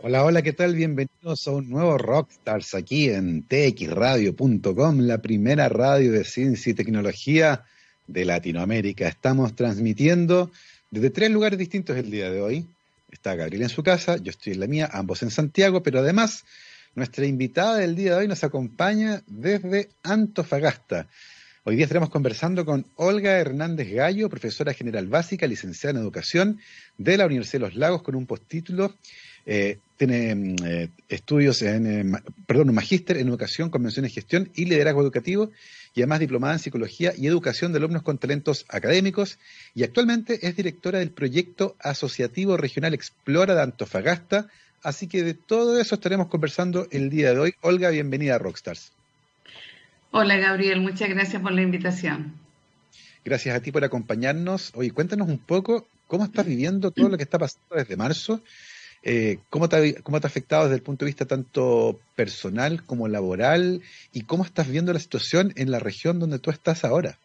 Hola, hola, ¿qué tal? Bienvenidos a un nuevo Rockstars aquí en txradio.com, la primera radio de ciencia y tecnología de Latinoamérica. Estamos transmitiendo desde tres lugares distintos el día de hoy. Está Gabriel en su casa, yo estoy en la mía, ambos en Santiago, pero además nuestra invitada del día de hoy nos acompaña desde Antofagasta. Hoy día estaremos conversando con Olga Hernández Gallo, profesora general básica, licenciada en educación de la Universidad de Los Lagos, con un postítulo eh, tiene mm, eh, estudios en, eh, perdón, un magíster en educación, convención y gestión y liderazgo educativo y además diplomada en psicología y educación de alumnos con talentos académicos y actualmente es directora del proyecto asociativo regional Explora de Antofagasta. Así que de todo eso estaremos conversando el día de hoy. Olga, bienvenida a Rockstars. Hola Gabriel, muchas gracias por la invitación. Gracias a ti por acompañarnos. Oye, cuéntanos un poco cómo estás viviendo todo lo que está pasando desde marzo eh, ¿cómo, te ha, ¿Cómo te ha afectado desde el punto de vista tanto personal como laboral? ¿Y cómo estás viendo la situación en la región donde tú estás ahora?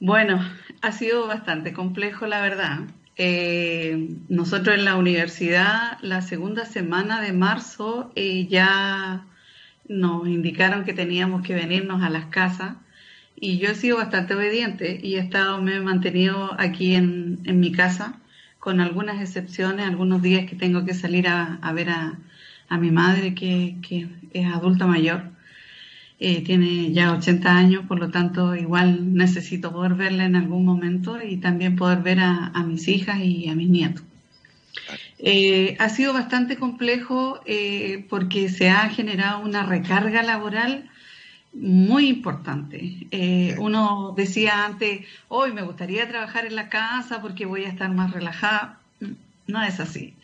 Bueno, ha sido bastante complejo, la verdad. Eh, nosotros en la universidad, la segunda semana de marzo, eh, ya nos indicaron que teníamos que venirnos a las casas y yo he sido bastante obediente y he estado, me he mantenido aquí en, en mi casa con algunas excepciones, algunos días que tengo que salir a, ver a, mi madre, que, es adulta mayor. Eh, tiene ya 80 años, por lo tanto igual necesito poder verla en algún momento y también poder ver a, mis hijas y a mis nietos. Eh, ha sido bastante complejo eh, porque se ha generado una recarga laboral muy importante. Eh, uno decía antes, hoy me gustaría trabajar en la casa porque voy a estar más relajada. No es así.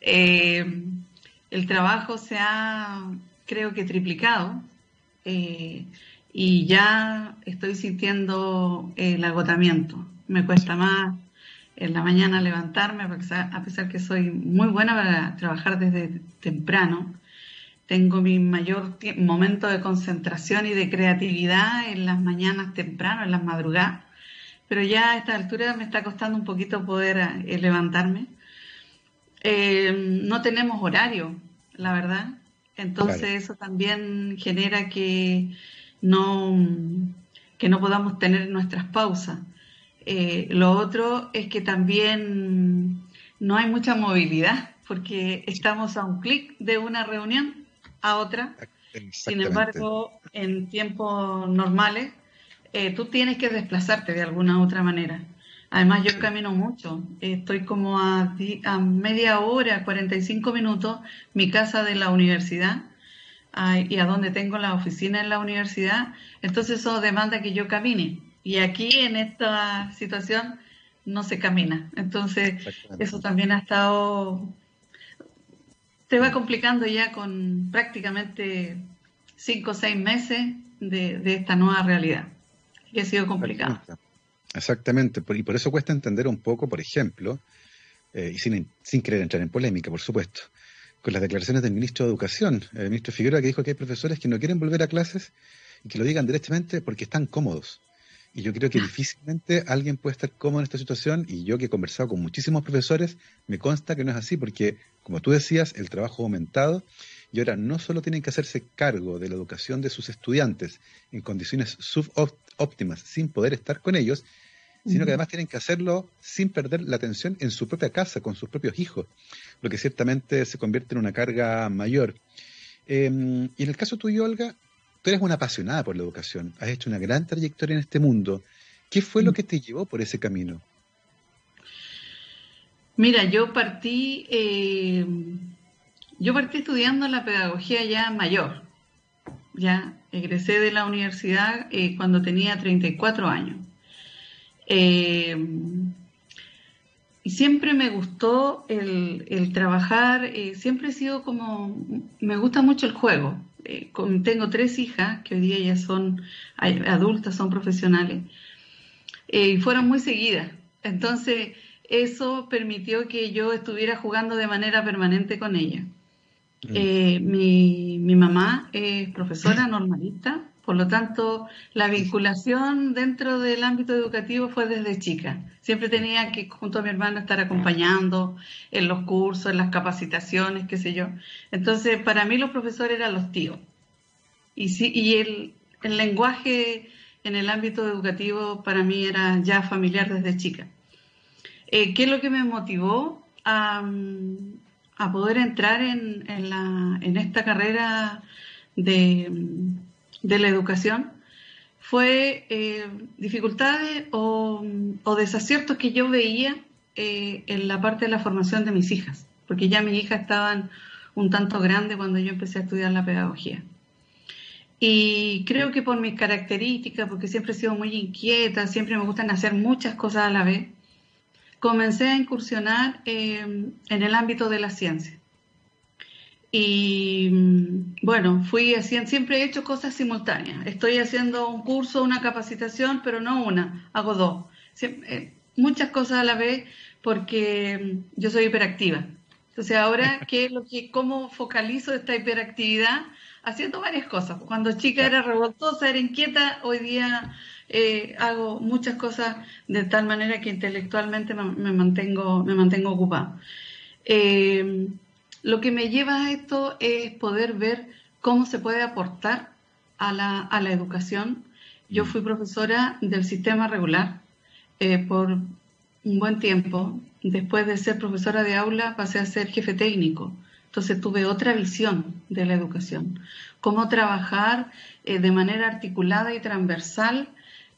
Eh, el trabajo se ha, creo que, triplicado eh, y ya estoy sintiendo el agotamiento. Me cuesta más en la mañana levantarme, a pesar que soy muy buena para trabajar desde temprano tengo mi mayor momento de concentración y de creatividad en las mañanas temprano, en las madrugadas, pero ya a esta altura me está costando un poquito poder eh, levantarme. Eh, no tenemos horario, la verdad, entonces eso también genera que no, que no podamos tener nuestras pausas. Eh, lo otro es que también no hay mucha movilidad porque estamos a un clic de una reunión a otra. Sin embargo, en tiempos normales, eh, tú tienes que desplazarte de alguna u otra manera. Además, yo camino mucho. Estoy como a, a, media hora, 45 minutos, mi casa de la universidad y a donde tengo la oficina en la universidad. Entonces, eso demanda que yo camine. Y aquí, en esta situación, no se camina. Entonces, eso también ha estado te va complicando ya con prácticamente cinco o seis meses de, esta nueva realidad, que ha sido complicado. Exactamente, y por eso cuesta entender un poco, por ejemplo, eh, y sin, sin querer entrar en polémica, por supuesto, con las declaraciones del ministro de Educación, el ministro Figueroa, que dijo que hay profesores que no quieren volver a clases y que lo digan directamente porque están cómodos. Y yo creo que difícilmente alguien puede estar cómodo en esta situación y yo que he conversado con muchísimos profesores, me consta que no es así porque, como tú decías, el trabajo ha aumentado y ahora no solo tienen que hacerse cargo de la educación de sus estudiantes en condiciones subóptimas sin poder estar con ellos, sino que además tienen que hacerlo sin perder la atención en su propia casa, con sus propios hijos, lo que ciertamente se convierte en una carga mayor. Em, y en el caso tuyo, Olga, tú eres una apasionada por la educación, has hecho una gran trayectoria en este mundo. ¿Qué fue lo mm. que te llevó por ese camino? Mira, yo partí, eh, yo partí estudiando la pedagogía ya mayor. Ya egresé de la universidad eh, cuando tenía 34 años. Eh, y siempre me gustó el, el trabajar, siempre he sido como, me gusta mucho el juego. Eh, tengo tres hijas que hoy día ya son adultas, son profesionales, eh, y fueron muy seguidas. Entonces, eso permitió que yo estuviera jugando de manera permanente con ellas. Mm. Eh, mi, mamá es profesora normalista Por lo tanto, la vinculación dentro del ámbito educativo fue desde chica. Siempre tenía que, junto a mi hermano, estar acompañando en los cursos, en las capacitaciones, qué sé yo. Entonces, para mí los profesores eran los tíos. Y, sí, y el, el lenguaje en el ámbito educativo para mí era ya familiar desde chica. Eh, ¿Qué es lo que me motivó a, a poder entrar en, en, la, en esta carrera de, de la educación? Fue eh, dificultades o, o, desaciertos que yo veía eh, en la parte de la formación de mis hijas, porque ya mis hijas estaban un tanto grandes cuando yo empecé a estudiar la pedagogía. Y creo que por mis características, porque siempre he sido muy inquieta, siempre me gustan hacer muchas cosas a la vez, comencé a incursionar eh, en el ámbito de la ciencia. Y bueno, fui haciendo, siempre he hecho cosas simultáneas. Estoy haciendo un curso, una capacitación, pero no una, hago dos. Eh, muchas cosas a la vez porque yo soy hiperactiva. Entonces ahora, ¿qué lo que, ¿cómo focalizo esta hiperactividad? Haciendo varias cosas. Cuando chica era revoltosa, era inquieta, hoy día eh, hago muchas cosas de tal manera que intelectualmente me, mantengo, me mantengo ocupada. Eh, lo que me lleva a esto es poder ver cómo se puede aportar a la, a la educación. Yo fui profesora del sistema regular eh, por un buen tiempo. Después de ser profesora de aula pasé a ser jefe técnico. Entonces tuve otra visión de la educación. Cómo trabajar de manera articulada y transversal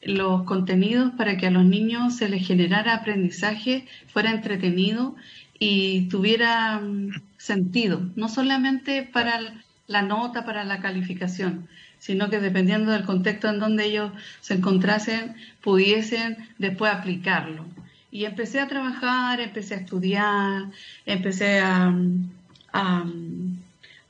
los contenidos para que a los niños se les generara aprendizaje, fuera entretenido y tuviera mm, sentido, no solamente para la nota, para la calificación, sino que dependiendo del contexto en donde ellos se encontrasen, pudiesen después aplicarlo. Y empecé a trabajar, empecé a estudiar, empecé a, a,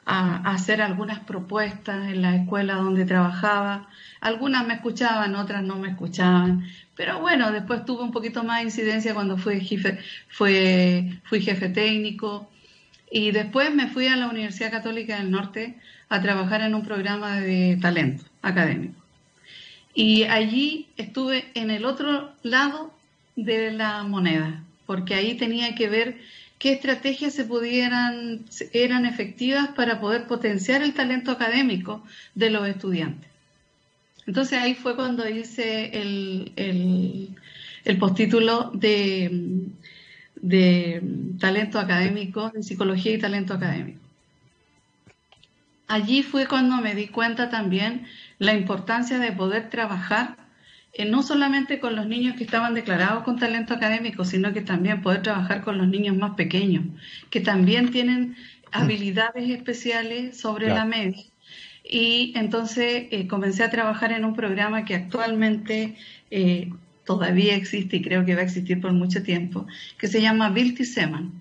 a hacer algunas propuestas en la escuela donde trabajaba algunas me escuchaban, otras no me escuchaban. Pero bueno, después tuve un poquito más de incidencia cuando fui jefe, fue, fui jefe técnico. Y después me fui a la Universidad Católica del Norte a trabajar en un programa de talento académico. Y allí estuve en el otro lado de la moneda, porque ahí tenía que ver qué estrategias se pudieran, eran efectivas para poder potenciar el talento académico de los estudiantes. Entonces ahí fue cuando hice el, el, postítulo de, de talento académico, de psicología y talento académico. Allí fue cuando me di cuenta también la importancia de poder trabajar eh, no solamente con los niños que estaban declarados con talento académico, sino que también poder trabajar con los niños más pequeños, que también tienen mm. habilidades especiales sobre la media y entonces eh, comencé a trabajar en un programa que actualmente eh, todavía existe y creo que va a existir por mucho tiempo, que se llama Bilti Seman,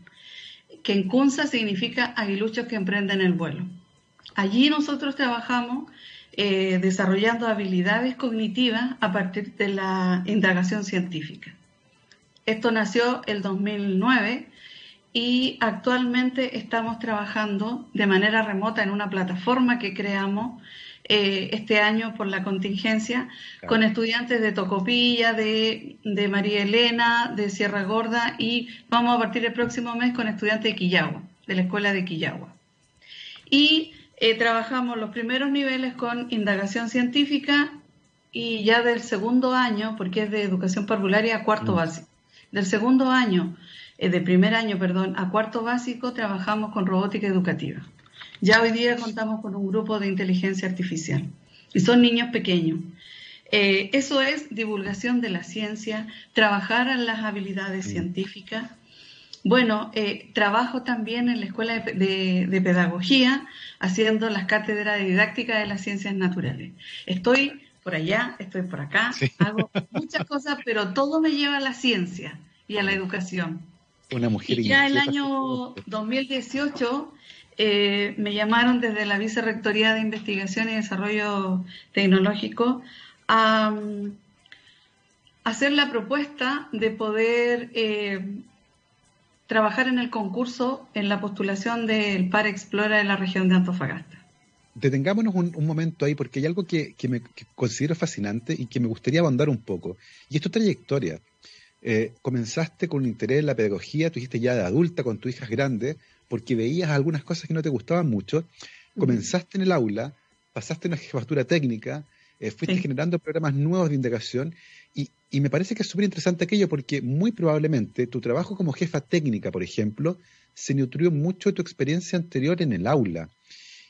que en Kunza significa aguiluchos que emprenden el vuelo. Allí nosotros trabajamos eh, desarrollando habilidades cognitivas a partir de la indagación científica. Esto nació el 2009 y actualmente estamos trabajando de manera remota en una plataforma que creamos eh, este año por la contingencia con estudiantes de Tocopilla, de, María Elena, de Sierra Gorda y vamos a partir el próximo mes con estudiantes de Quillagua, de la escuela de Quillagua. Y eh, trabajamos los primeros niveles con indagación científica y ya del segundo año, porque es de educación parvularia a cuarto mm. básico, del segundo año eh, de primer año, perdón, a cuarto básico trabajamos con robótica educativa. Ya hoy día contamos con un grupo de inteligencia artificial y son niños pequeños. Eh, eso es divulgación de la ciencia, trabajar en las habilidades científicas. Bueno, eh, trabajo también en la Escuela de, Pedagogía haciendo las cátedras de didáctica de las ciencias naturales. Estoy por allá, estoy por acá, hago muchas cosas, pero todo me lleva a la ciencia y a la educación. Una mujer y ya el año 2018 eh, me llamaron desde la Vicerrectoría de Investigación y Desarrollo Tecnológico a, mm, hacer la propuesta de poder eh, trabajar en el concurso en la postulación del Par Explora de la región de Antofagasta. detengámonos un, momento ahí porque hay algo que, me considero fascinante y que me gustaría abundar un poco. Y es trayectoria. Eh, comenzaste con un interés en la pedagogía, tú dijiste ya de adulta con tu hija grande, porque veías algunas cosas que no te gustaban mucho. Comenzaste en el aula, pasaste en una jefatura técnica, eh, fuiste generando programas nuevos de indagación y, y me parece que es súper interesante aquello porque muy probablemente tu trabajo como jefa técnica, por ejemplo, se nutrió mucho de tu experiencia anterior en el aula.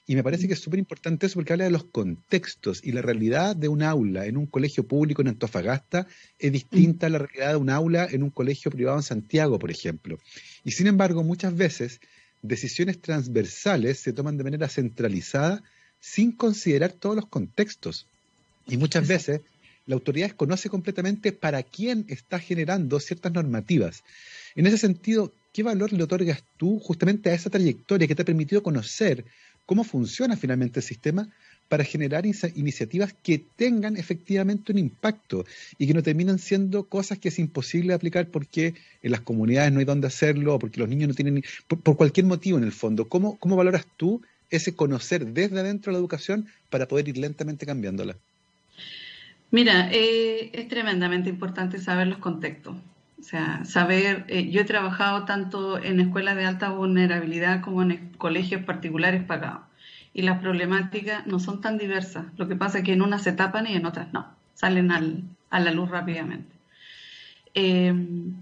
Y me parece que es súper importante eso porque habla de los contextos y la realidad de un aula en un colegio público en Antofagasta es distinta a la realidad de un aula en un colegio privado en Santiago, por ejemplo. Y sin embargo, muchas veces decisiones transversales se toman de manera centralizada sin considerar todos los contextos. Y muchas veces la autoridad desconoce completamente para quién está generando ciertas normativas. En ese sentido, ¿qué valor le otorgas tú justamente a esa trayectoria que te ha permitido conocer cómo funciona finalmente el sistema para generar iniciativas que tengan efectivamente un impacto y que no terminan siendo cosas que es imposible aplicar porque en las comunidades no hay dónde hacerlo o porque los niños no tienen, por, cualquier motivo en el fondo. ¿Cómo, ¿Cómo valoras tú ese conocer desde adentro de la educación para poder ir lentamente cambiándola? Mira, eh, es tremendamente importante saber los contextos. O sea, saber, eh, yo he trabajado tanto en escuelas de alta vulnerabilidad como en colegios particulares pagados. Y las problemáticas no son tan diversas. Lo que pasa es que en unas se tapan y en otras no. Salen a la luz rápidamente. Em,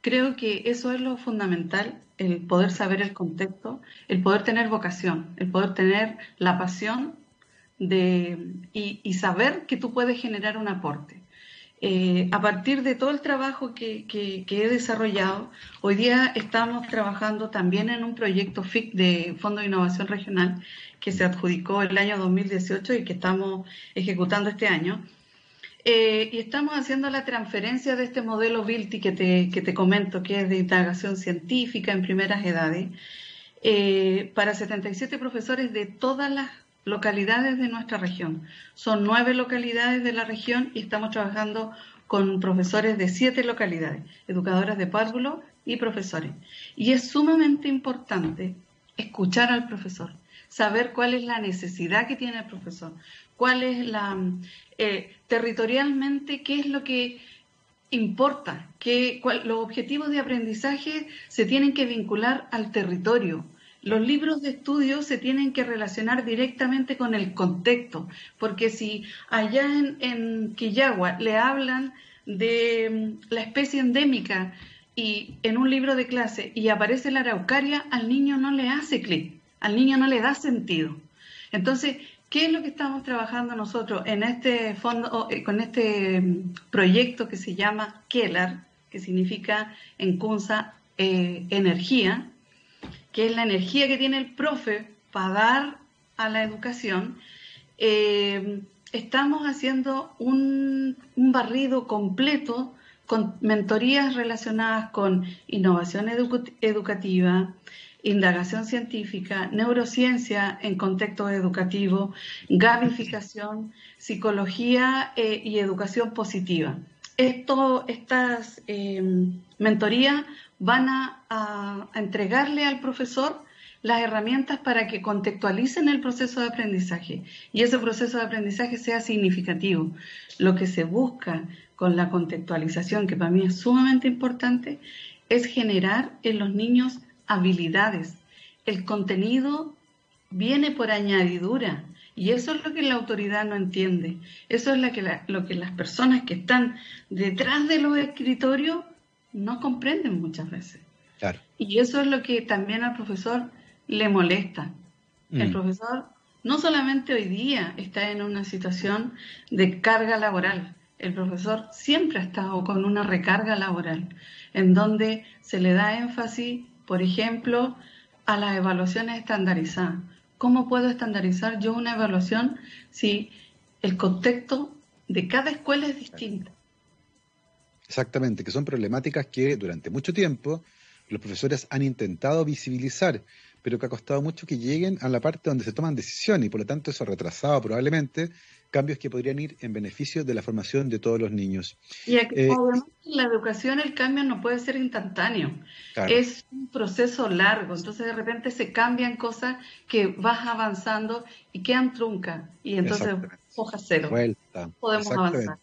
creo que eso es lo fundamental, el poder saber el contexto, el poder tener vocación, el poder tener la pasión de, y saber que tú puedes generar un aporte. Eh, a partir de todo el trabajo que, he desarrollado, hoy día estamos trabajando también en un proyecto FIC de Fondo de Innovación Regional que se adjudicó el año 2018 y que estamos ejecutando este año. Eh, y estamos haciendo la transferencia de este modelo BILTI que te, que te comento, que es de indagación científica en primeras edades, eh, para 77 profesores de todas las localidades de nuestra región. Son nueve localidades de la región y estamos trabajando con profesores de siete localidades, educadoras de párvulo y profesores. Y es sumamente importante escuchar al profesor, saber cuál es la necesidad que tiene el profesor, cuál es la, eh, territorialmente, qué es lo que importa, que los objetivos de aprendizaje se tienen que vincular al territorio, los libros de estudio se tienen que relacionar directamente con el contexto, porque si allá en, Quillagua le hablan de mm, la especie endémica y en un libro de clase y aparece la araucaria, al niño no le hace clic, al niño no le da sentido. Entonces, ¿qué es lo que estamos trabajando nosotros en este fondo, eh, con este mm, proyecto que se llama KELAR, que significa en Kunza eh, energía? Que es la energía que tiene el profe para dar a la educación, eh, estamos haciendo un, barrido completo con mentorías relacionadas con innovación educativa, indagación científica, neurociencia en contexto educativo, gamificación, psicología eh, y educación positiva. Esto, estas eh, mentorías van a, entregarle al profesor las herramientas para que contextualicen el proceso de aprendizaje y ese proceso de aprendizaje sea significativo. Lo que se busca con la contextualización, que para mí es sumamente importante, es generar en los niños habilidades. El contenido viene por añadidura y eso es lo que la autoridad no entiende. Eso es lo que, lo que las personas que están detrás de los escritorios no comprenden muchas veces. Y eso es lo que también al profesor le molesta. El mm. profesor no solamente hoy día está en una situación de carga laboral, el profesor siempre ha estado con una recarga laboral, en donde se le da énfasis, por ejemplo, a las evaluaciones estandarizadas. ¿Cómo puedo estandarizar yo una evaluación si el contexto de cada escuela es distinto? Exactamente, que son problemáticas que durante mucho tiempo los profesores han intentado visibilizar, pero que ha costado mucho que lleguen a la parte donde se toman decisiones y por lo tanto eso ha retrasado probablemente cambios que podrían ir en beneficio de la formación de todos los niños. Y aquí, eh, obviamente en la educación el cambio no puede ser instantáneo, es un proceso largo, entonces de repente se cambian cosas que vas avanzando y quedan truncas y entonces hoja cero. Vuelta. Podemos avanzar.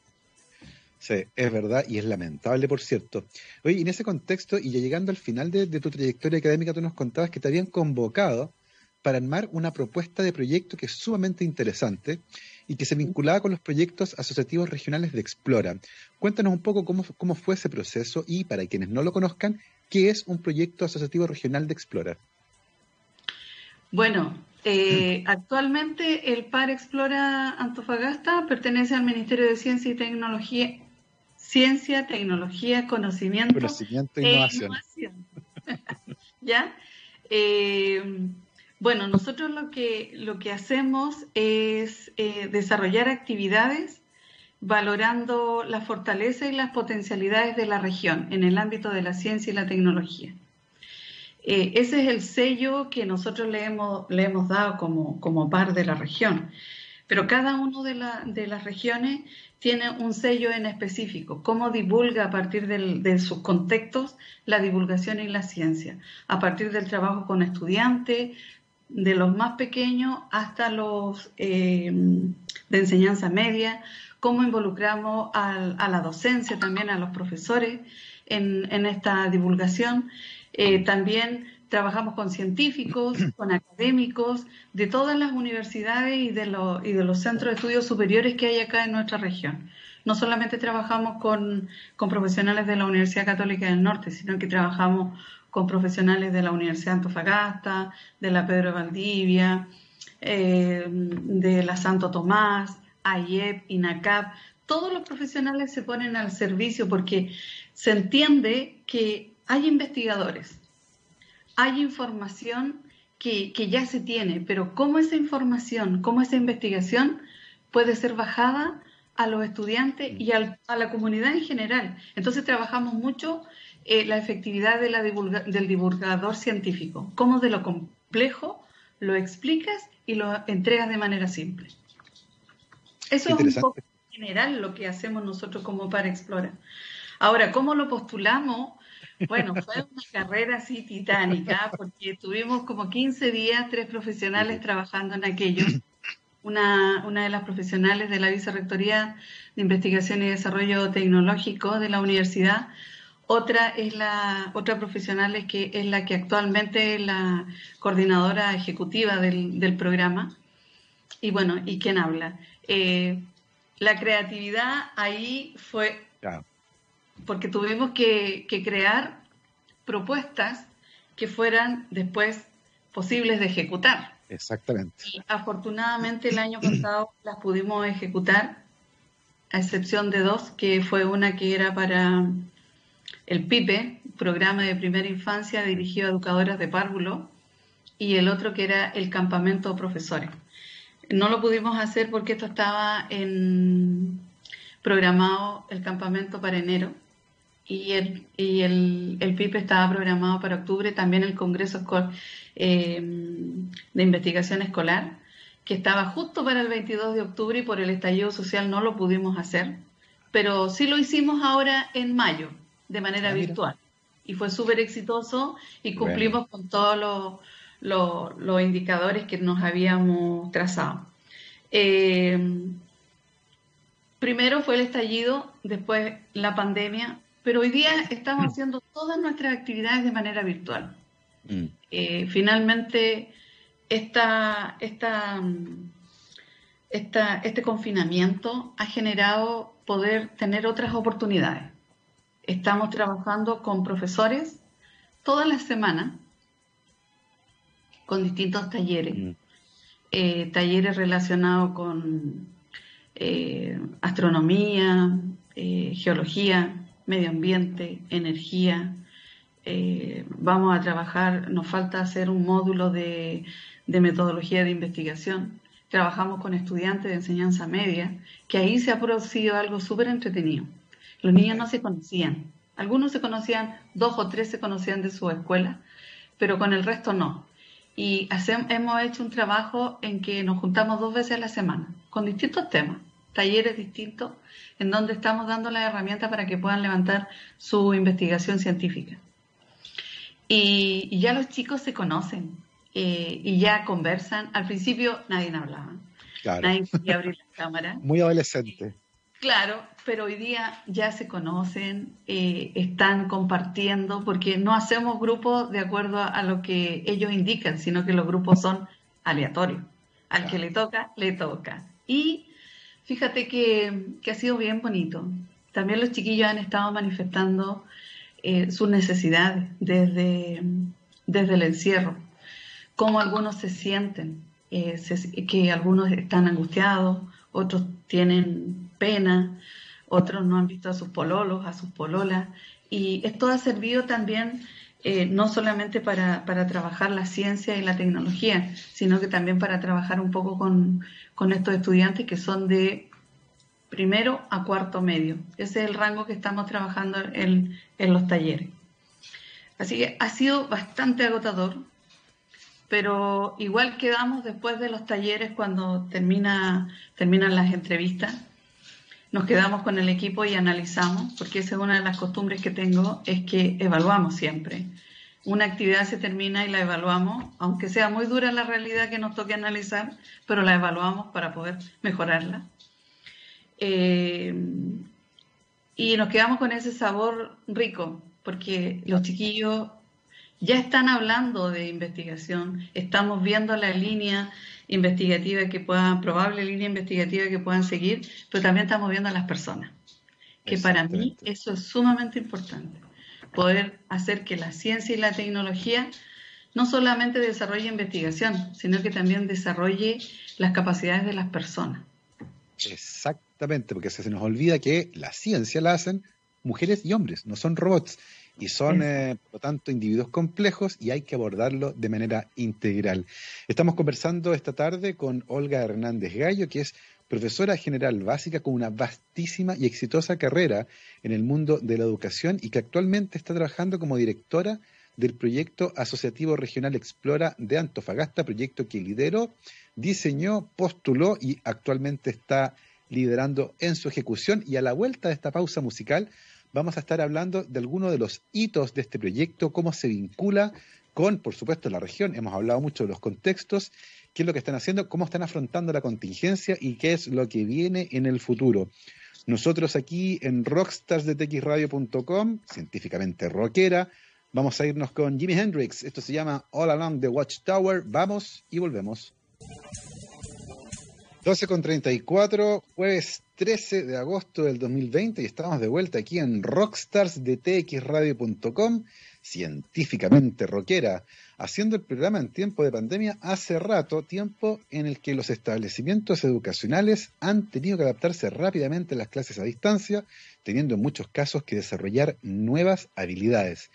Sí, es verdad y es lamentable, por cierto. Oye, en ese contexto, y ya llegando al final de, de tu trayectoria académica, tú nos contabas que te habían convocado para armar una propuesta de proyecto que es sumamente interesante y que se vinculaba con los proyectos asociativos regionales de Explora. Cuéntanos un poco cómo, cómo fue ese proceso y, para quienes no lo conozcan, ¿qué es un proyecto asociativo regional de Explora? Bueno, eh, actualmente el PAR Explora Antofagasta pertenece al Ministerio de Ciencia y Tecnología, Ciencia, Tecnología, Conocimiento, Conocimiento e Innovación. ¿Ya? Eh, bueno, nosotros lo que, lo que hacemos es eh, desarrollar actividades valorando la fortaleza y las potencialidades de la región en el ámbito de la ciencia y la tecnología. Eh, ese es el sello que nosotros le hemos, le hemos dado como, como par de la región. Pero cada una de, las regiones tiene un sello en específico, cómo divulga a partir de sus contextos la divulgación y la ciencia, a partir del trabajo con estudiantes, de los más pequeños hasta los eh, de enseñanza media, cómo involucramos a, la docencia, también a los profesores en, esta divulgación. Eh, también trabajamos con científicos, con académicos de todas las universidades y de, y de los centros de estudios superiores que hay acá en nuestra región. No solamente trabajamos con, con profesionales de la Universidad Católica del Norte, sino que trabajamos con profesionales de la Universidad de Antofagasta, de la Pedro de Valdivia, eh, de la Santo Tomás, AIEP, INACAP. Todos los profesionales se ponen al servicio porque se entiende que hay investigadores, hay información que, ya se tiene, pero cómo esa información, cómo esa investigación puede ser bajada a los estudiantes y a la comunidad en general. Entonces trabajamos mucho eh, la efectividad de la del divulgador científico, cómo de lo complejo lo explicas y lo entregas de manera simple. Eso es un poco general lo que hacemos nosotros como para explorar. Ahora, ¿cómo lo postulamos? Bueno, fue una carrera así titánica, porque tuvimos como 15 días, tres profesionales trabajando en aquello. Una, una de las profesionales de la Vicerrectoría de Investigación y Desarrollo Tecnológico de la universidad otra es la otra profesional es que es la que actualmente es la coordinadora ejecutiva del, programa. Y bueno, ¿y quién habla? Eh, la creatividad ahí fue porque tuvimos que, crear propuestas que fueran después posibles de ejecutar. Exactamente. afortunadamente el año pasado las pudimos ejecutar, a excepción de dos, que fue una que era para el PIPE, Programa de Primera Infancia dirigido a educadoras de párvulo, y el otro que era el Campamento Profesores. No lo pudimos hacer porque esto estaba en, programado el campamento para enero y el, y el, el PIPE estaba programado para octubre, también el Congreso eh, de Investigación Escolar, que estaba justo para el 22 de octubre y por el estallido social no lo pudimos hacer, pero sí lo hicimos ahora en mayo, de manera ah, virtual. Y fue súper exitoso y cumplimos con todos los, indicadores que nos habíamos trazado. Eh, primero fue el estallido, después la pandemia, pero hoy día estamos haciendo todas nuestras actividades de manera virtual. Mm. Eh, finalmente, esta, esta, esta, este confinamiento ha generado poder tener otras oportunidades. Estamos trabajando con profesores todas las semanas con distintos talleres. Mm. Eh, talleres relacionados con eh, astronomía, geología, medio ambiente, energía. vamos a trabajar, nos falta hacer un módulo de, de metodología de investigación. Trabajamos con estudiantes de enseñanza media, que ahí se ha producido algo súper entretenido. Los niños no se conocían. Algunos se conocían, dos o tres se conocían de su escuela, pero con el resto no. y hemos hecho un trabajo en que nos juntamos dos veces a la semana con distintos temas, talleres distintos, en donde estamos dando las herramientas para que puedan levantar su investigación científica. Y, ya los chicos se conocen eh, y ya conversan. Al principio nadie hablaba, nadie quería abrir la cámara. Muy adolescente. Claro, pero hoy día ya se conocen, eh, están compartiendo, porque no hacemos grupos de acuerdo a, lo que ellos indican, sino que los grupos son aleatorios. Al que le toca, le toca. Y fíjate que, ha sido bien bonito. También los chiquillos han estado manifestando eh, sus necesidades desde, desde el encierro, cómo algunos se sienten, eh, que algunos están angustiados, otros tienen pena, otros no han visto a sus pololos, a sus pololas, y esto ha servido también eh, no solamente para, trabajar la ciencia y la tecnología, sino que también para trabajar un poco con, estos estudiantes que son de primero a cuarto medio. Ese es el rango que estamos trabajando en, en los talleres. Así que ha sido bastante agotador, pero igual quedamos después de los talleres cuando termina, terminan las entrevistas. Nos quedamos con el equipo y analizamos, porque esa es una de las costumbres que tengo, es que evaluamos siempre. Una actividad se termina y la evaluamos, aunque sea muy dura la realidad que nos toque analizar, pero la evaluamos para poder mejorarla. Eh, y nos quedamos con ese sabor rico, porque los chiquillos ya están hablando de investigación, estamos viendo la línea investigativa que puedan, probable línea investigativa que puedan seguir, pero también estamos viendo a las personas, que para mí eso es sumamente importante, poder hacer que la ciencia y la tecnología no solamente desarrolle investigación, sino que también desarrolle las capacidades de las personas. Exactamente, porque se nos olvida que la ciencia la hacen mujeres y hombres, no son robots y son, eh, por lo tanto, individuos complejos y hay que abordarlo de manera integral. Estamos conversando esta tarde con Olga Hernández Gallo, que es profesora general básica con una vastísima y exitosa carrera en el mundo de la educación y que actualmente está trabajando como directora del proyecto asociativo regional Explora de Antofagasta, proyecto que lideró, diseñó, postuló y actualmente está liderando en su ejecución. Y a la vuelta de esta pausa musical vamos a estar hablando de algunos de los hitos de este proyecto, cómo se vincula con, por supuesto, la región. Hemos hablado mucho de los contextos, qué es lo que están haciendo, cómo están afrontando la contingencia y qué es lo que viene en el futuro. Nosotros aquí en rockstarsdetxradio.com, científicamente rockera, vamos a irnos con Jimi Hendrix. Esto se llama All Along the Watchtower. Vamos y volvemos. 12 con 34, jueves 13 de agosto del 2020 y estamos de vuelta aquí en rockstarsdetxradio.com, científicamente rockera, haciendo el programa en tiempo de pandemia hace rato, tiempo en el que los establecimientos educacionales han tenido que adaptarse rápidamente a las clases a distancia, teniendo en muchos casos que desarrollar nuevas habilidades.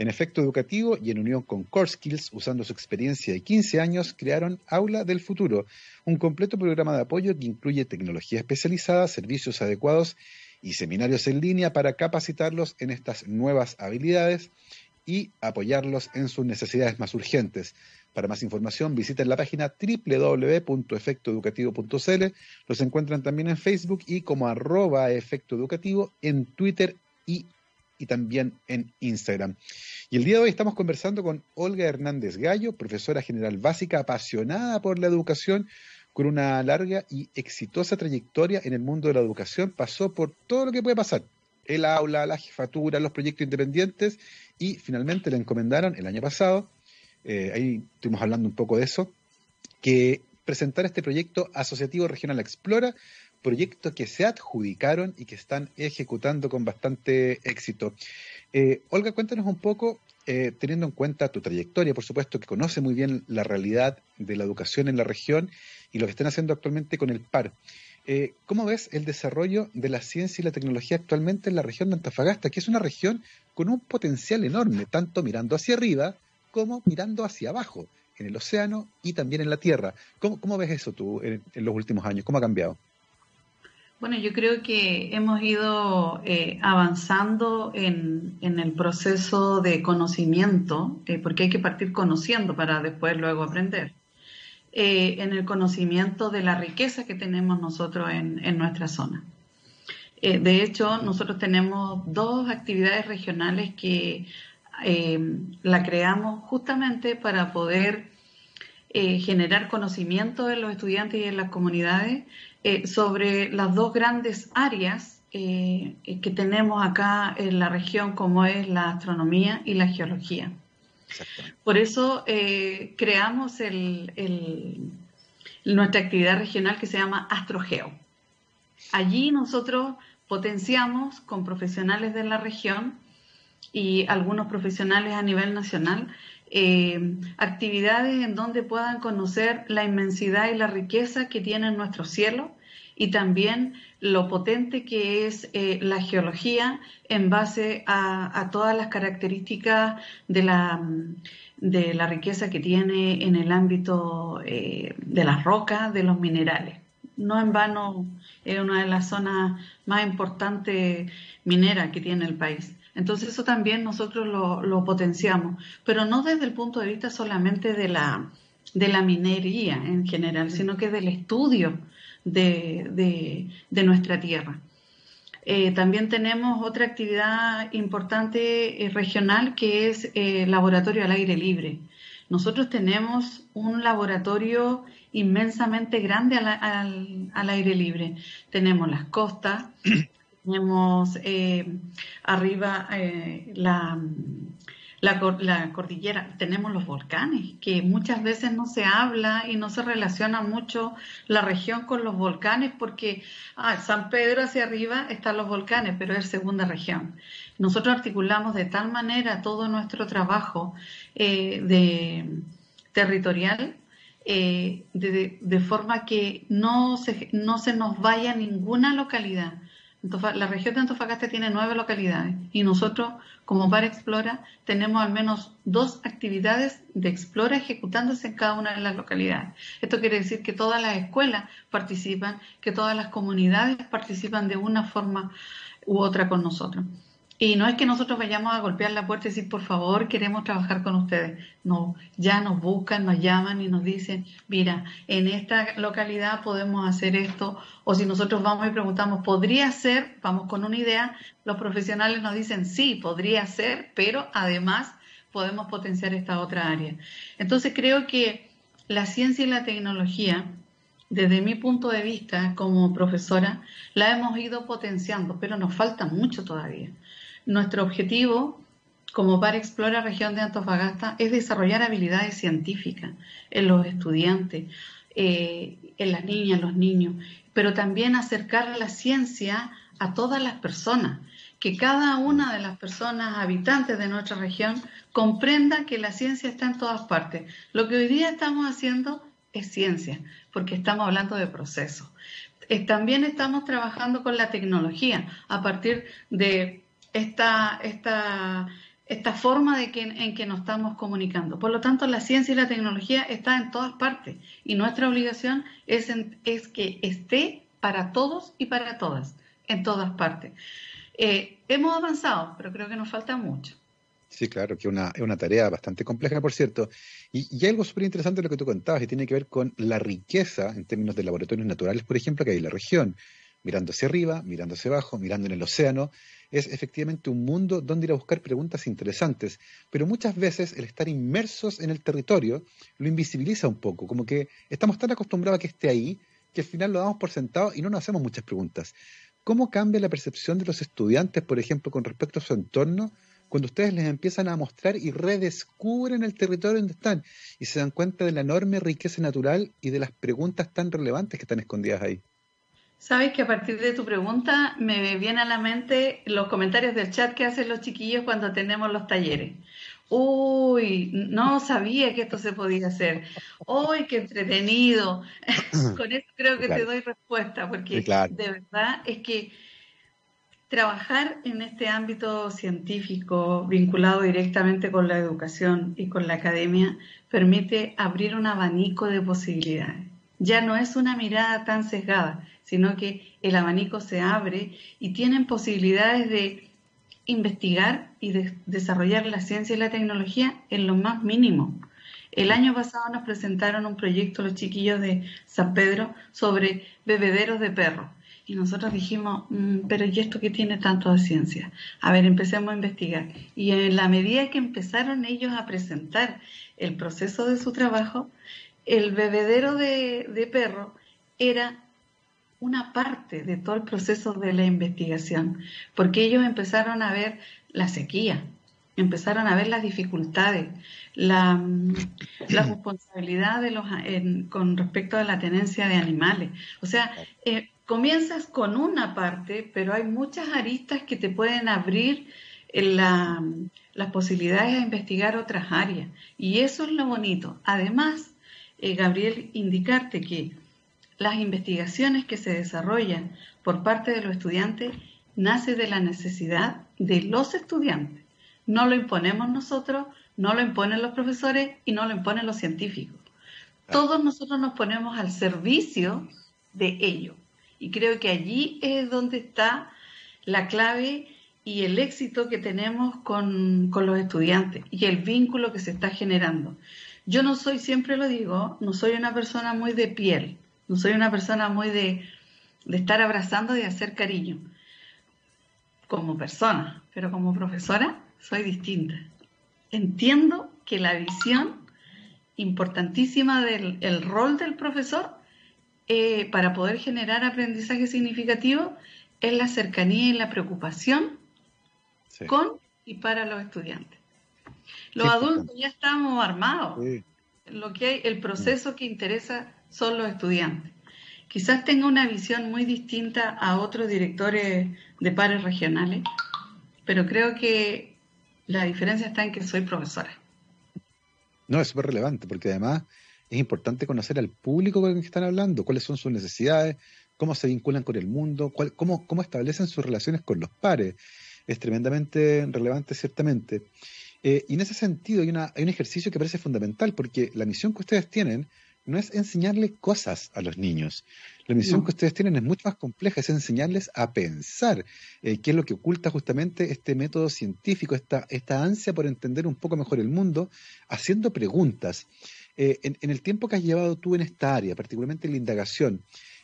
En efecto educativo y en unión con Core Skills, usando su experiencia de 15 años, crearon Aula del Futuro, un completo programa de apoyo que incluye tecnología especializada, servicios adecuados y seminarios en línea para capacitarlos en estas nuevas habilidades y apoyarlos en sus necesidades más urgentes. Para más información visiten la página www.efectoeducativo.cl. Los encuentran también en Facebook y como arroba efecto educativo en Twitter y y también en Instagram. Y el día de hoy estamos conversando con Olga Hernández Gallo, profesora general básica apasionada por la educación, con una larga y exitosa trayectoria en el mundo de la educación. Pasó por todo lo que puede pasar, el aula, la jefatura, los proyectos independientes y finalmente le encomendaron el año pasado, eh, ahí estuvimos hablando un poco de eso, que presentar este proyecto asociativo regional Explora proyectos que se adjudicaron y que están ejecutando con bastante éxito. Eh, Olga, cuéntanos un poco, eh, teniendo en cuenta tu trayectoria, por supuesto, que conoce muy bien la realidad de la educación en la región y lo que están haciendo actualmente con el PAR. Eh, ¿Cómo ves el desarrollo de la ciencia y la tecnología actualmente en la región de Antofagasta, que es una región con un potencial enorme, tanto mirando hacia arriba como mirando hacia abajo, en el océano y también en la tierra? ¿Cómo, ves eso tú en los últimos años? ¿Cómo ha cambiado? Bueno, yo creo que hemos ido eh, avanzando en, el proceso de conocimiento, eh, porque hay que partir conociendo para después luego aprender, eh, en el conocimiento de la riqueza que tenemos nosotros en, en nuestra zona. de hecho, nosotros tenemos dos actividades regionales que la creamos justamente para poder generar conocimiento en los estudiantes y en las comunidades eh, sobre las dos grandes áreas eh, que tenemos acá en la región, como es la astronomía y la geología. Por eso eh, creamos nuestra actividad regional que se llama Astrogeo. Allí nosotros potenciamos con profesionales de la región y algunos profesionales a nivel nacional eh, actividades en donde puedan conocer la inmensidad y la riqueza que tiene nuestro cielo y también lo potente que es eh, la geología en base a, todas las características de la, de la riqueza que tiene en el ámbito eh, de las rocas, de los minerales. No en vano es una de las zonas más importantes mineras que tiene el país. Entonces eso también nosotros lo, potenciamos, pero no desde el punto de vista solamente de la, de la minería en general, sino que del estudio de, nuestra tierra. Eh, también tenemos otra actividad importante eh, regional que es el eh, laboratorio al aire libre. Nosotros tenemos un laboratorio inmensamente grande al, al aire libre. Tenemos las costas, tenemos eh, arriba eh, la, cordillera, tenemos los volcanes, que muchas veces no se habla y no se relaciona mucho la región con los volcanes porque ah, San Pedro hacia arriba están los volcanes, pero es segunda región. Nosotros articulamos de tal manera todo nuestro trabajo eh, territorial de, de, forma que no se, no se nos vaya ninguna localidad la región de Antofagasta tiene nueve localidades y nosotros, como Par Explora, tenemos al menos dos actividades de Explora ejecutándose en cada una de las localidades. Esto quiere decir que todas las escuelas participan, que todas las comunidades participan de una forma u otra con nosotros. Y no es que nosotros vayamos a golpear la puerta y decir, por favor, queremos trabajar con ustedes. No, ya nos buscan, nos llaman y nos dicen, mira, en esta localidad podemos hacer esto. O si nosotros vamos y preguntamos, ¿podría ser? Vamos con una idea. Los profesionales nos dicen, sí, podría ser, pero además podemos potenciar esta otra área. Entonces creo que la ciencia y la tecnología, desde mi punto de vista como profesora, la hemos ido potenciando, pero nos falta mucho todavía. Nuestro objetivo como Par Explora Región de Antofagasta es desarrollar habilidades científicas en los estudiantes, eh, en las niñas, los niños, pero también acercar la ciencia a todas las personas, que cada una de las personas habitantes de nuestra región comprenda que la ciencia está en todas partes. Lo que hoy día estamos haciendo es ciencia, porque estamos hablando de procesos. Eh, también estamos trabajando con la tecnología a partir de esta, esta, esta forma de que, en que nos estamos comunicando. Por lo tanto, la ciencia y la tecnología está en todas partes y nuestra obligación es, es que esté para todos y para todas, en todas partes. Eh, hemos avanzado, pero creo que nos falta mucho. Sí, claro, que es una tarea bastante compleja, por cierto. Y, y algo súper interesante lo que tú contabas, y tiene que ver con la riqueza en términos de laboratorios naturales, por ejemplo, que hay en la región. Mirando hacia arriba, mirando hacia abajo, mirando en el océano, es efectivamente un mundo donde ir a buscar preguntas interesantes, pero muchas veces el estar inmersos en el territorio lo invisibiliza un poco, como que estamos tan acostumbrados a que esté ahí que al final lo damos por sentado y no nos hacemos muchas preguntas. ¿Cómo cambia la percepción de los estudiantes, por ejemplo, con respecto a su entorno, cuando ustedes les empiezan a mostrar y redescubren el territorio donde están y se dan cuenta de la enorme riqueza natural y de las preguntas tan relevantes que están escondidas ahí? Sabes que a partir de tu pregunta me vienen a la mente los comentarios del chat que hacen los chiquillos cuando tenemos los talleres. Uy, no sabía que esto se podía hacer. Uy, qué entretenido. Con eso creo que te doy respuesta, porque de verdad es que trabajar en este ámbito científico vinculado directamente con la educación y con la academia permite abrir un abanico de posibilidades ya no es una mirada tan sesgada, sino que el abanico se abre y tienen posibilidades de investigar y de desarrollar la ciencia y la tecnología en lo más mínimo. El año pasado nos presentaron un proyecto los chiquillos de San Pedro sobre bebederos de perros. Y nosotros dijimos, mm, pero ¿y esto qué tiene tanto de ciencia? A ver, empecemos a investigar. Y en la medida que empezaron ellos a presentar el proceso de su trabajo, el bebedero de, de perro era una parte de todo el proceso de la investigación, porque ellos empezaron a ver la sequía, empezaron a ver las dificultades, la, la responsabilidad de los, con respecto a la tenencia de animales. O sea, eh, comienzas con una parte, pero hay muchas aristas que te pueden abrir la, las posibilidades de investigar otras áreas. Y eso es lo bonito. Además, eh, Gabriel, indicarte que las investigaciones que se desarrollan por parte de los estudiantes nace de la necesidad de los estudiantes. No lo imponemos nosotros, no lo imponen los profesores y no lo imponen los científicos. Todos nosotros nos ponemos al servicio de ello. Y creo que allí es donde está la clave y el éxito que tenemos con, los estudiantes y el vínculo que se está generando. Yo no soy, siempre lo digo, no soy una persona muy de piel, no soy una persona muy de, de estar abrazando y de hacer cariño como persona, pero como profesora soy distinta. Entiendo que la visión importantísima del rol del profesor eh, para poder generar aprendizaje significativo es la cercanía y la preocupación con y para los estudiantes. Los adultos ya estamos armados. Lo que hay, el proceso que interesa son los estudiantes. Quizás tenga una visión muy distinta a otros directores de pares regionales, pero creo que la diferencia está en que soy profesora. No, es súper relevante, porque además es importante conocer al público con el que están hablando, cuáles son sus necesidades, cómo se vinculan con el mundo, cómo, cómo establecen sus relaciones con los pares. Es tremendamente relevante, ciertamente. Eh, y en ese sentido hay, una, hay un ejercicio que parece fundamental, porque la misión que ustedes tienen no es enseñarle cosas a los niños. La misión que ustedes tienen es mucho más compleja, es enseñarles a pensar, eh, qué es lo que oculta justamente este método científico, esta, esta ansia por entender un poco mejor el mundo, haciendo preguntas. Eh, en, el tiempo que has llevado tú en esta área, particularmente en la indagación,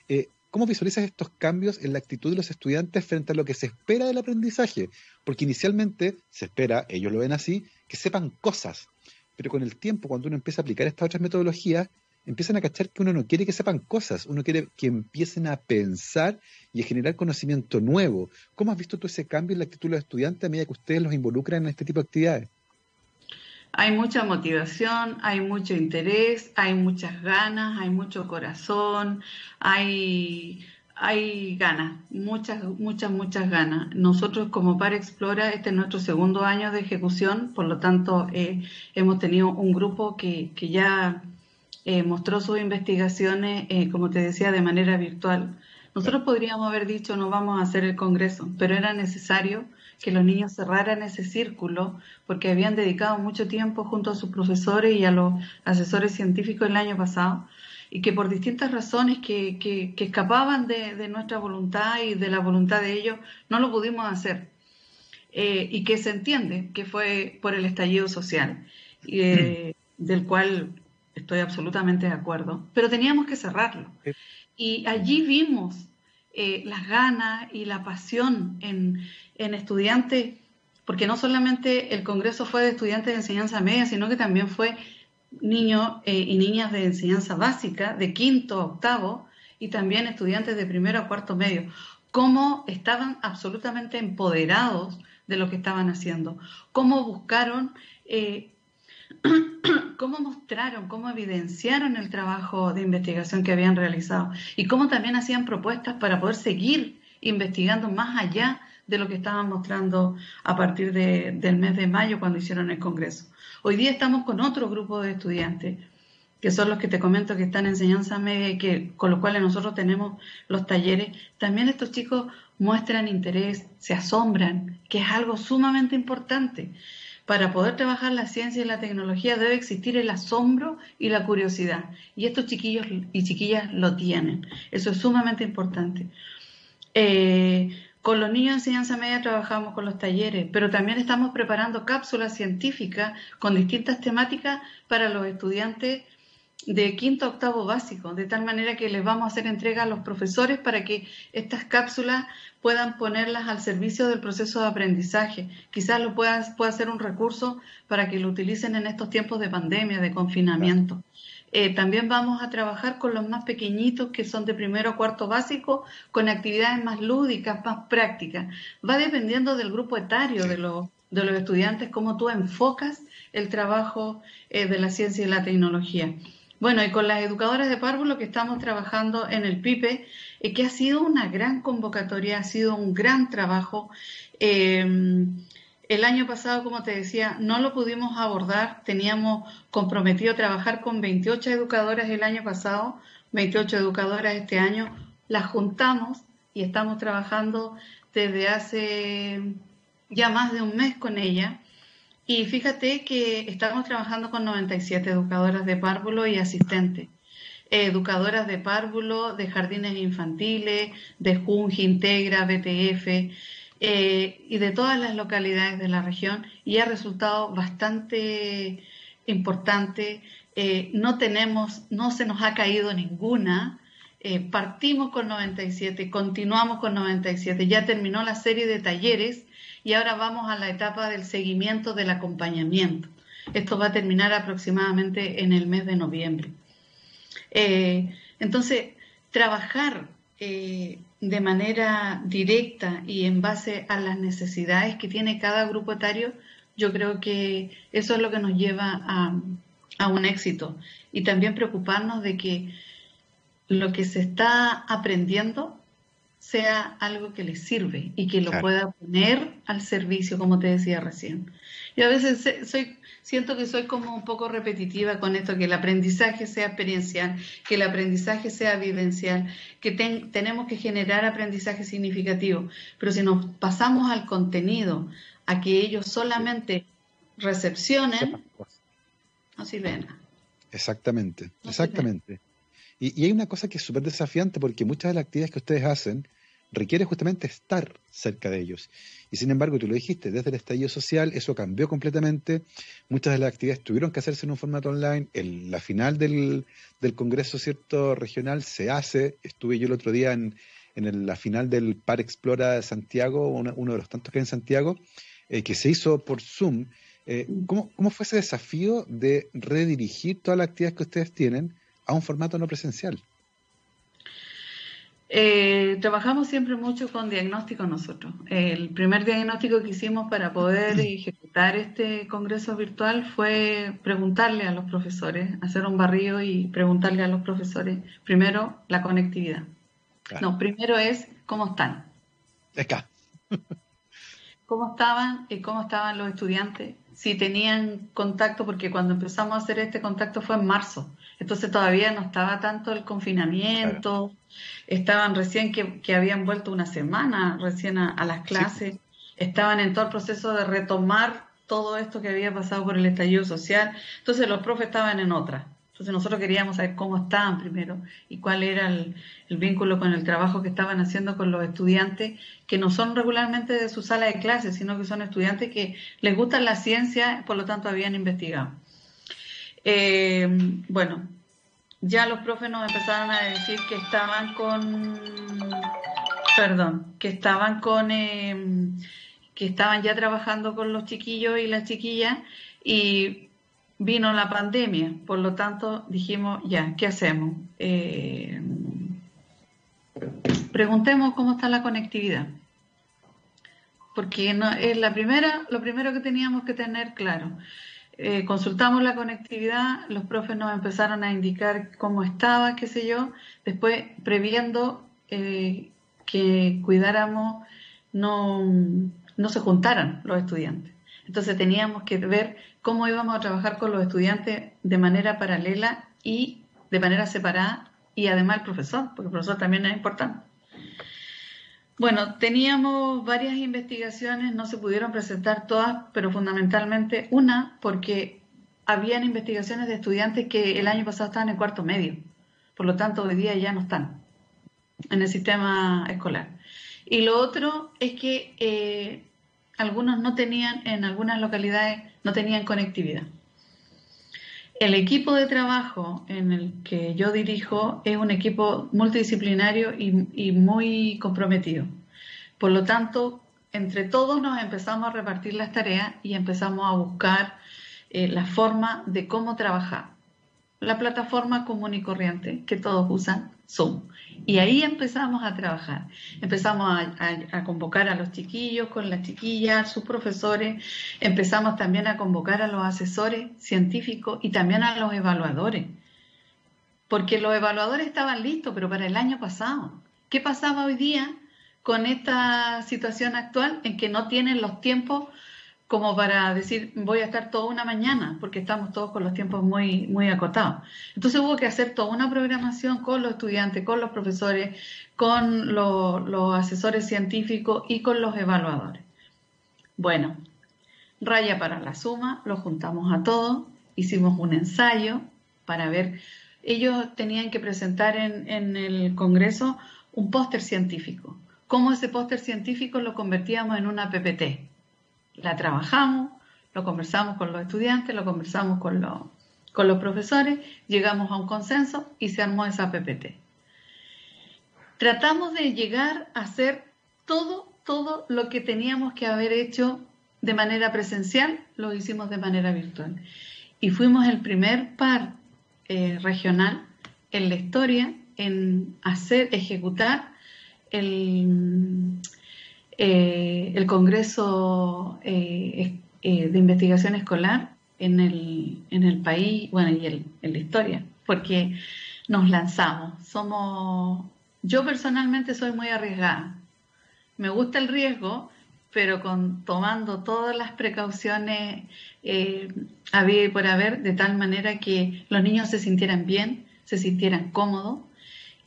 eh, ¿cómo visualizas estos cambios en la actitud de los estudiantes frente a lo que se espera del aprendizaje? Porque inicialmente se espera, ellos lo ven así, que sepan cosas, pero con el tiempo, cuando uno empieza a aplicar estas otras metodologías, empiezan a cachar que uno no quiere que sepan cosas, uno quiere que empiecen a pensar y a generar conocimiento nuevo. ¿Cómo has visto tú ese cambio en la actitud de los estudiantes a medida que ustedes los involucran en este tipo de actividades? Hay mucha motivación, hay mucho interés, hay muchas ganas, hay mucho corazón, hay, hay ganas, muchas, muchas, muchas ganas. Nosotros como Par Explora, este es nuestro segundo año de ejecución, por lo tanto eh, hemos tenido un grupo que, que ya eh, mostró sus investigaciones, eh, como te decía, de manera virtual. Nosotros podríamos haber dicho no vamos a hacer el Congreso, pero era necesario que los niños cerraran ese círculo porque habían dedicado mucho tiempo junto a sus profesores y a los asesores científicos el año pasado y que por distintas razones que, que, escapaban de, nuestra voluntad y de la voluntad de ellos no lo pudimos hacer. Eh, y que se entiende que fue por el estallido social, del cual estoy absolutamente de acuerdo, pero teníamos que cerrarlo. Y allí vimos eh, las ganas y la pasión en, estudiantes, porque no solamente el Congreso fue de estudiantes de enseñanza media, sino que también fue niños eh, y niñas de enseñanza básica, de quinto a octavo, y también estudiantes de primero a cuarto medio, cómo estaban absolutamente empoderados de lo que estaban haciendo, cómo buscaron eh, cómo mostraron, cómo evidenciaron el trabajo de investigación que habían realizado y cómo también hacían propuestas para poder seguir investigando más allá de lo que estaban mostrando a partir del mes de mayo cuando hicieron el Congreso. Hoy día estamos con otro grupo de estudiantes, que son los que te comento que están en enseñanza media y con los cuales nosotros tenemos los talleres. También estos chicos muestran interés, se asombran, que es algo sumamente importante Para poder trabajar la ciencia y la tecnología debe existir el asombro y la curiosidad. Y estos chiquillos y chiquillas lo tienen. Eso es sumamente importante. Eh, con los niños de enseñanza media trabajamos con los talleres, pero también estamos preparando cápsulas científicas con distintas temáticas para los estudiantes de quinto a octavo básico, de tal manera que les vamos a hacer entrega a los profesores para que estas cápsulas puedan ponerlas al servicio del proceso de aprendizaje. Quizás lo pueda, pueda ser un recurso para que lo utilicen en estos tiempos de pandemia, de confinamiento. Eh, también vamos a trabajar con los más pequeñitos que son de primero o cuarto básico, con actividades más lúdicas, más prácticas. Va dependiendo del grupo etario de los, de los estudiantes, cómo tú enfocas el trabajo eh, de la ciencia y la tecnología. Bueno, y con las educadoras de párvulo que estamos trabajando en el PIPE, eh, que ha sido una gran convocatoria, ha sido un gran trabajo. Eh, el año pasado, como te decía, no lo pudimos abordar, teníamos comprometido trabajar con 28 educadoras el año pasado, 28 educadoras este año, las juntamos y estamos trabajando desde hace ya más de un mes con ella y fíjate que estamos trabajando con 97 educadoras de párvulo y asistentes. educadoras de párvulo, de jardines infantiles, de Junji, Integra, BTF eh, y de todas las localidades de la región y ha resultado bastante importante. Eh, no tenemos, no se nos ha caído ninguna. Eh, partimos con 97, continuamos con 97, ya terminó la serie de talleres y ahora vamos a la etapa del seguimiento del acompañamiento. Esto va a terminar aproximadamente en el mes de noviembre. Eh, entonces, trabajar eh, de manera directa y en base a las necesidades que tiene cada grupo etario, yo creo que eso es lo que nos lleva a, a un éxito. Y también preocuparnos de que lo que se está aprendiendo sea algo que le sirve y que lo pueda poner al servicio, como te decía recién. Yo a veces soy, siento que soy como un poco repetitiva con esto, que el aprendizaje sea experiencial, que el aprendizaje sea vivencial, que tenemos que generar aprendizaje significativo, pero si nos pasamos al contenido, a que ellos solamente recepcionen, no sirve nada. Exactamente, exactamente. Y, y, hay una cosa que es súper desafiante porque muchas de las actividades que ustedes hacen requiere justamente estar cerca de ellos. Y sin embargo, tú lo dijiste, desde el estallido social eso cambió completamente. Muchas de las actividades tuvieron que hacerse en un formato online. El, la final del, del, Congreso cierto regional se hace. Estuve yo el otro día en, en la final del Par Explora de Santiago, uno, de los tantos que hay en Santiago, eh, que se hizo por Zoom. Eh, ¿cómo, ¿Cómo fue ese desafío de redirigir todas las actividades que ustedes tienen a un formato no presencial? Eh, trabajamos siempre mucho con diagnóstico nosotros. El primer diagnóstico que hicimos para poder ejecutar este congreso virtual fue preguntarle a los profesores, hacer un barrio y preguntarle a los profesores, primero, la conectividad. No, primero es cómo están. Acá. ¿Cómo estaban y cómo estaban los estudiantes? Si tenían contacto, porque cuando empezamos a hacer este contacto fue en marzo. Entonces todavía no estaba tanto el confinamiento, estaban recién que, habían vuelto una semana recién a, las clases, estaban en todo el proceso de retomar todo esto que había pasado por el estallido social, entonces los profes estaban en otra. Entonces nosotros queríamos saber cómo estaban primero y cuál era el, vínculo con el trabajo que estaban haciendo con los estudiantes, que no son regularmente de su sala de clases, sino que son estudiantes que les gusta la ciencia, por lo tanto habían investigado. Eh, bueno, ya los profes nos empezaron a decir que estaban con, perdón, que estaban con, eh, que estaban ya trabajando con los chiquillos y las chiquillas y vino la pandemia, por lo tanto dijimos, ya, ¿qué hacemos? Eh, preguntemos cómo está la conectividad, porque es la primera, lo primero que teníamos que tener claro. Eh, consultamos la conectividad, los profes nos empezaron a indicar cómo estaba, qué sé yo, después previendo eh, que cuidáramos no, no se juntaran los estudiantes. Entonces teníamos que ver cómo íbamos a trabajar con los estudiantes de manera paralela y de manera separada y además el profesor, porque el profesor también es importante. Bueno, teníamos varias investigaciones, no se pudieron presentar todas, pero fundamentalmente una porque habían investigaciones de estudiantes que el año pasado estaban en cuarto medio, por lo tanto hoy día ya no están en el sistema escolar. Y lo otro es que eh, algunos no tenían, en algunas localidades, no tenían conectividad. El equipo de trabajo en el que yo dirijo es un equipo multidisciplinario y, muy comprometido. Por lo tanto, entre todos nos empezamos a repartir las tareas y empezamos a buscar eh, la forma de cómo trabajar. La plataforma común y corriente que todos usan, Zoom. Y ahí empezamos a trabajar. Empezamos a, convocar a los chiquillos con las chiquillas, sus profesores. Empezamos también a convocar a los asesores científicos y también a los evaluadores. Porque los evaluadores estaban listos, pero para el año pasado. ¿Qué pasaba hoy día con esta situación actual en que no tienen los tiempos como para decir voy a estar toda una mañana, porque estamos todos con los tiempos muy, muy acotados. Entonces hubo que hacer toda una programación con los estudiantes, con los profesores, con los asesores científicos y con los evaluadores. Bueno, raya para la suma, lo juntamos a todos, hicimos un ensayo para ver, ellos tenían que presentar en, en el Congreso un póster científico. ¿Cómo ese póster científico lo convertíamos en una PPT? La trabajamos, lo conversamos con los estudiantes, lo conversamos con los, con los profesores, llegamos a un consenso y se armó esa PPT. Tratamos de llegar a hacer todo, todo lo que teníamos que haber hecho de manera presencial, lo hicimos de manera virtual. Y fuimos el primer par eh, regional en la historia en hacer, ejecutar el, eh, el Congreso eh, eh, de Investigación Escolar en el, en el país, bueno, y en la historia, porque nos lanzamos. Somos, yo personalmente soy muy arriesgada. Me gusta el riesgo, pero con, tomando todas las precauciones eh, había y por haber, de tal manera que los niños se sintieran bien, se sintieran cómodos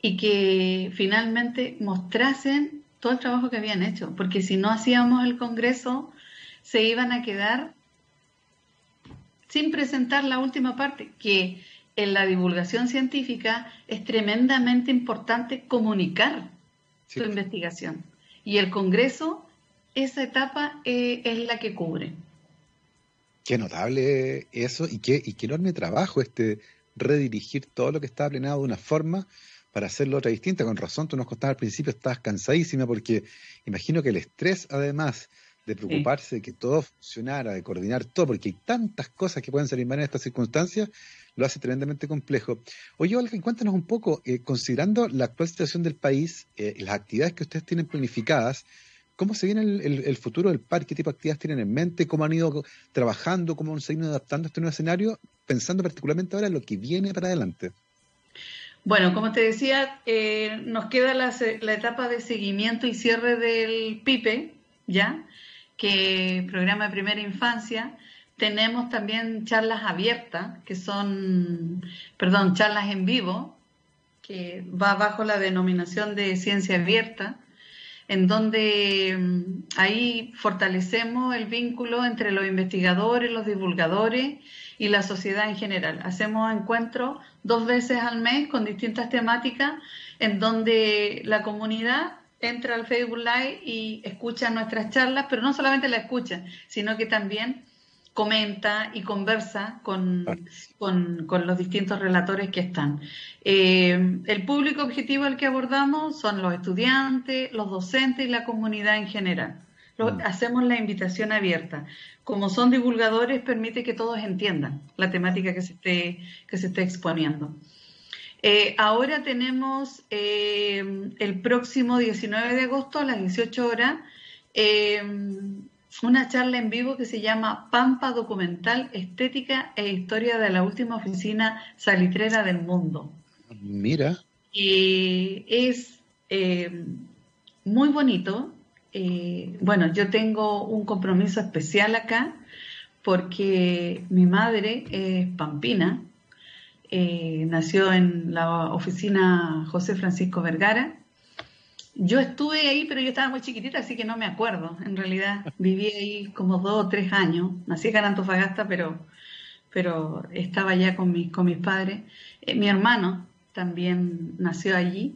y que finalmente mostrasen todo el trabajo que habían hecho, porque si no hacíamos el Congreso, se iban a quedar sin presentar la última parte, que en la divulgación científica es tremendamente importante comunicar su investigación. Y el Congreso, esa etapa eh, es la que cubre. Qué notable eso y qué, y qué enorme trabajo este redirigir todo lo que está planeado de una forma para hacerlo otra distinta. Con razón, tú nos contabas al principio, estabas cansadísima porque imagino que el estrés, además de preocuparse de que todo funcionara, de coordinar todo, porque hay tantas cosas que pueden salir mal en estas circunstancias, lo hace tremendamente complejo. Oye, Olga, cuéntanos un poco, eh, considerando la actual situación del país eh, y las actividades que ustedes tienen planificadas, ¿Cómo se viene el, futuro del parque? ¿Qué tipo de actividades tienen en mente? ¿Cómo han ido trabajando? ¿Cómo han ido adaptando a este nuevo escenario? Pensando particularmente ahora en lo que viene para adelante. Bueno, como te decía, eh, nos queda la, etapa de seguimiento y cierre del PIPE, ¿ya? Que programa de primera infancia. Tenemos también charlas abiertas, que son, perdón, charlas en vivo, que va bajo la denominación de ciencia abierta, en donde mm, ahí fortalecemos el vínculo entre los investigadores, los divulgadores y la sociedad en general. Hacemos encuentros dos veces al mes con distintas temáticas en donde la comunidad entra al Facebook Live y escucha nuestras charlas, pero no solamente la escucha, sino que también comenta y conversa con, con, los distintos relatores que están. Eh, el público objetivo al que abordamos son los estudiantes, los docentes y la comunidad en general. Mm. hacemos la invitación abierta. Como son divulgadores, permite que todos entiendan la temática que se esté, que se esté exponiendo. Eh, ahora tenemos eh, el próximo 19 de agosto a las 18 horas eh, una charla en vivo que se llama Pampa Documental, Estética e Historia de la última oficina salitrera del mundo. Mira. Es muy bonito, eh, bueno, yo tengo un compromiso especial acá porque mi madre es pampina, eh, nació en la oficina José Francisco Vergara yo estuve ahí, pero yo estaba muy chiquitita, así que no me acuerdo. En realidad viví ahí como dos o tres años. Nací acá en Antofagasta, pero, pero estaba allá con, mis con mis padres. Eh, mi hermano también nació allí.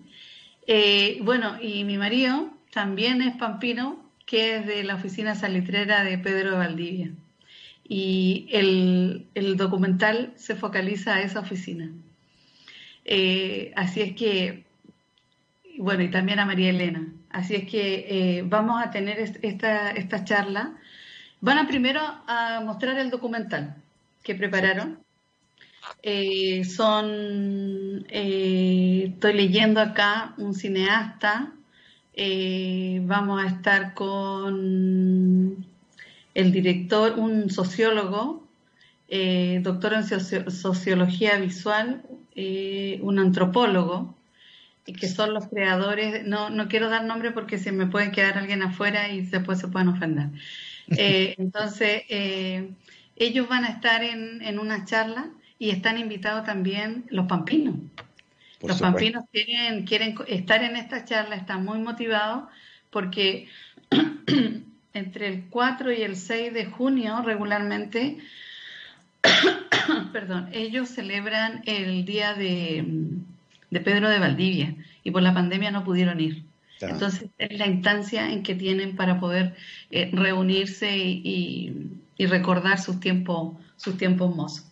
Eh, bueno, y mi marido también es pampino, que es de la oficina salitrera de Pedro de Valdivia. Y el, el documental se focaliza a esa oficina. Eh, así es que bueno, y también a María Elena. Así es que eh, vamos a tener esta, esta charla. Van a primero a mostrar el documental que prepararon. Eh, son, estoy leyendo acá un cineasta. Vamos a estar con el director, un sociólogo, doctor en sociología visual, un antropólogo que son los creadores, no, no quiero dar nombre porque se me puede quedar alguien afuera y después se pueden ofender. Eh, entonces, eh, ellos van a estar en, en, una charla y están invitados también los pampinos. Los pampinos quieren, quieren estar en esta charla, están muy motivados porque entre el 4 y el 6 de junio regularmente, perdón, ellos celebran el día de de Pedro de Valdivia y por la pandemia no pudieron ir. Entonces es la instancia en que tienen para poder eh, reunirse y, recordar sus tiempos, sus tiempos mozos.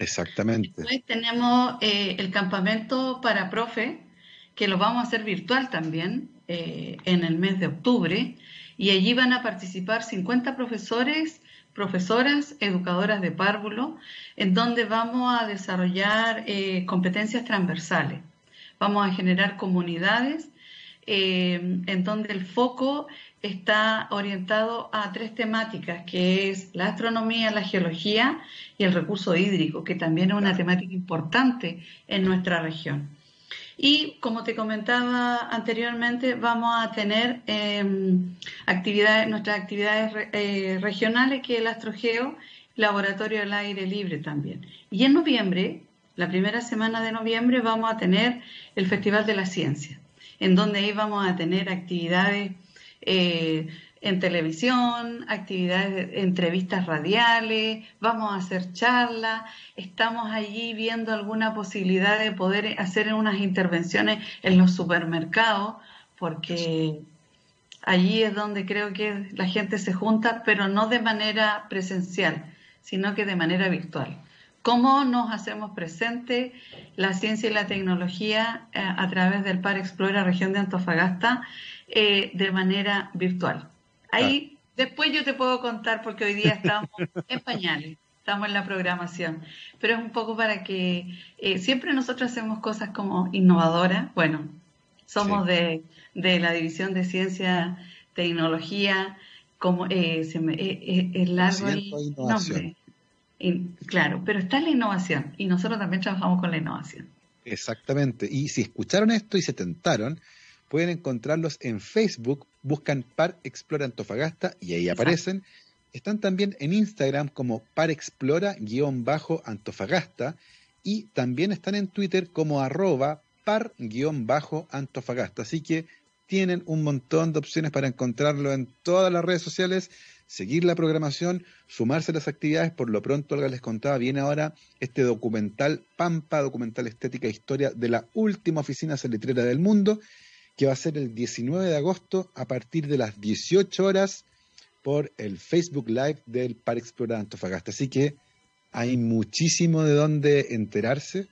Exactamente. Después tenemos eh, el campamento para profe, que lo vamos a hacer virtual también eh, en el mes de octubre, y allí van a participar 50 profesores, profesoras, educadoras de párvulo, en donde vamos a desarrollar competencias transversales vamos a generar comunidades eh, en donde el foco está orientado a tres temáticas, que es la astronomía, la geología y el recurso hídrico, que también es una temática importante en nuestra región. Y como te comentaba anteriormente, vamos a tener em, actividades, nuestras actividades eh, regionales, que es el Astrogeo, Laboratorio del Aire Libre también. Y en noviembre la primera semana de noviembre vamos a tener el Festival de la Ciencia, en donde ahí vamos a tener actividades eh, en televisión, actividades, entrevistas radiales, vamos a hacer charlas, estamos allí viendo alguna posibilidad de poder hacer unas intervenciones en los supermercados, porque allí es donde creo que la gente se junta, pero no de manera presencial, sino que de manera virtual. Cómo nos hacemos presente la ciencia y la tecnología eh, a través del Par Explora región de Antofagasta eh, de manera virtual. Ahí después yo te puedo contar porque hoy día estamos en pañales, estamos en la programación, pero es un poco para que eh, siempre nosotros hacemos cosas como innovadoras, bueno, somos de, la División de Ciencia, Tecnología, como se me, es largo el nombre claro, pero está la innovación y nosotros también trabajamos con la innovación. Exactamente. Y si escucharon esto y se tentaron, pueden encontrarlos en Facebook, buscan Par Explora Antofagasta y ahí aparecen. Están también en Instagram como Par Explora-Antofagasta y también están en Twitter como arroba par-antofagasta. Así que tienen un montón de opciones para encontrarlo en todas las redes sociales seguir la programación, sumarse a las actividades. Por lo pronto, Olga les contaba, viene ahora este documental Pampa, documental estética e historia de la última oficina salitrera del mundo, que va a ser el 19 de agosto a partir de las 18 horas por el Facebook Live del Par Explorar Antofagasta. Así que hay muchísimo de dónde enterarse.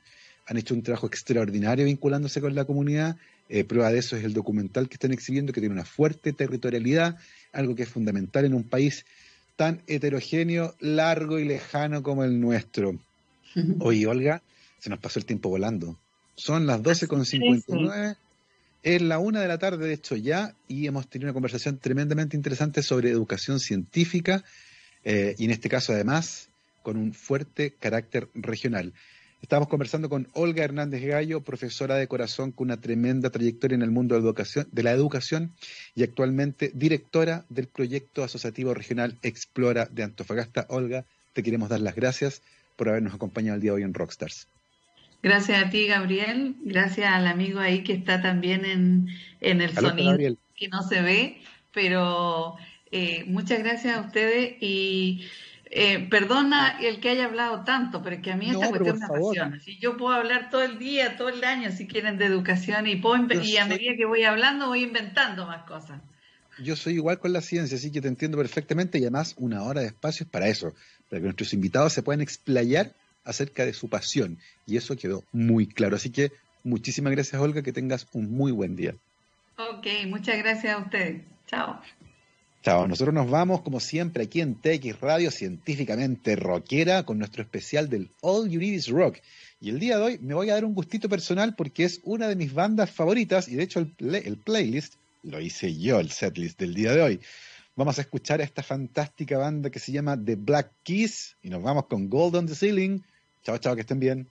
Han hecho un trabajo extraordinario vinculándose con la comunidad. Eh, prueba de eso es el documental que están exhibiendo, que tiene una fuerte territorialidad, algo que es fundamental en un país tan heterogéneo, largo y lejano como el nuestro. Oye, Olga, se nos pasó el tiempo volando. Son las 12.59, es la una de la tarde, de hecho, ya, y hemos tenido una conversación tremendamente interesante sobre educación científica, eh, y en este caso, además, con un fuerte carácter regional. Estamos conversando con Olga Hernández Gallo, profesora de corazón con una tremenda trayectoria en el mundo de, educación, de la educación y actualmente directora del proyecto asociativo regional Explora de Antofagasta. Olga, te queremos dar las gracias por habernos acompañado el día de hoy en Rockstars. Gracias a ti, Gabriel. Gracias al amigo ahí que está también en, el sonido, que no se ve, pero eh, muchas gracias a ustedes y eh, perdona el que haya hablado tanto, pero es que a mí esta cuestión me apasiona. Si yo puedo hablar todo el día, todo el año, si quieren, de educación y, puedo y a medida que voy hablando voy inventando más cosas. Yo soy igual con la ciencia, así que te entiendo perfectamente y además una hora de espacio es para eso, para que nuestros invitados se puedan explayar acerca de su pasión. Y eso quedó muy claro. Así que muchísimas gracias, Olga, que tengas un muy buen día. Ok, muchas gracias a ustedes. Chao. Chao, nosotros nos vamos como siempre aquí en TX Radio científicamente rockera con nuestro especial del All You Need Is Rock. Y el día de hoy me voy a dar un gustito personal porque es una de mis bandas favoritas y de hecho el, el playlist lo hice yo, el setlist del día de hoy. Vamos a escuchar a esta fantástica banda que se llama The Black Keys y nos vamos con Gold on the Ceiling. Chao, chao, que estén bien.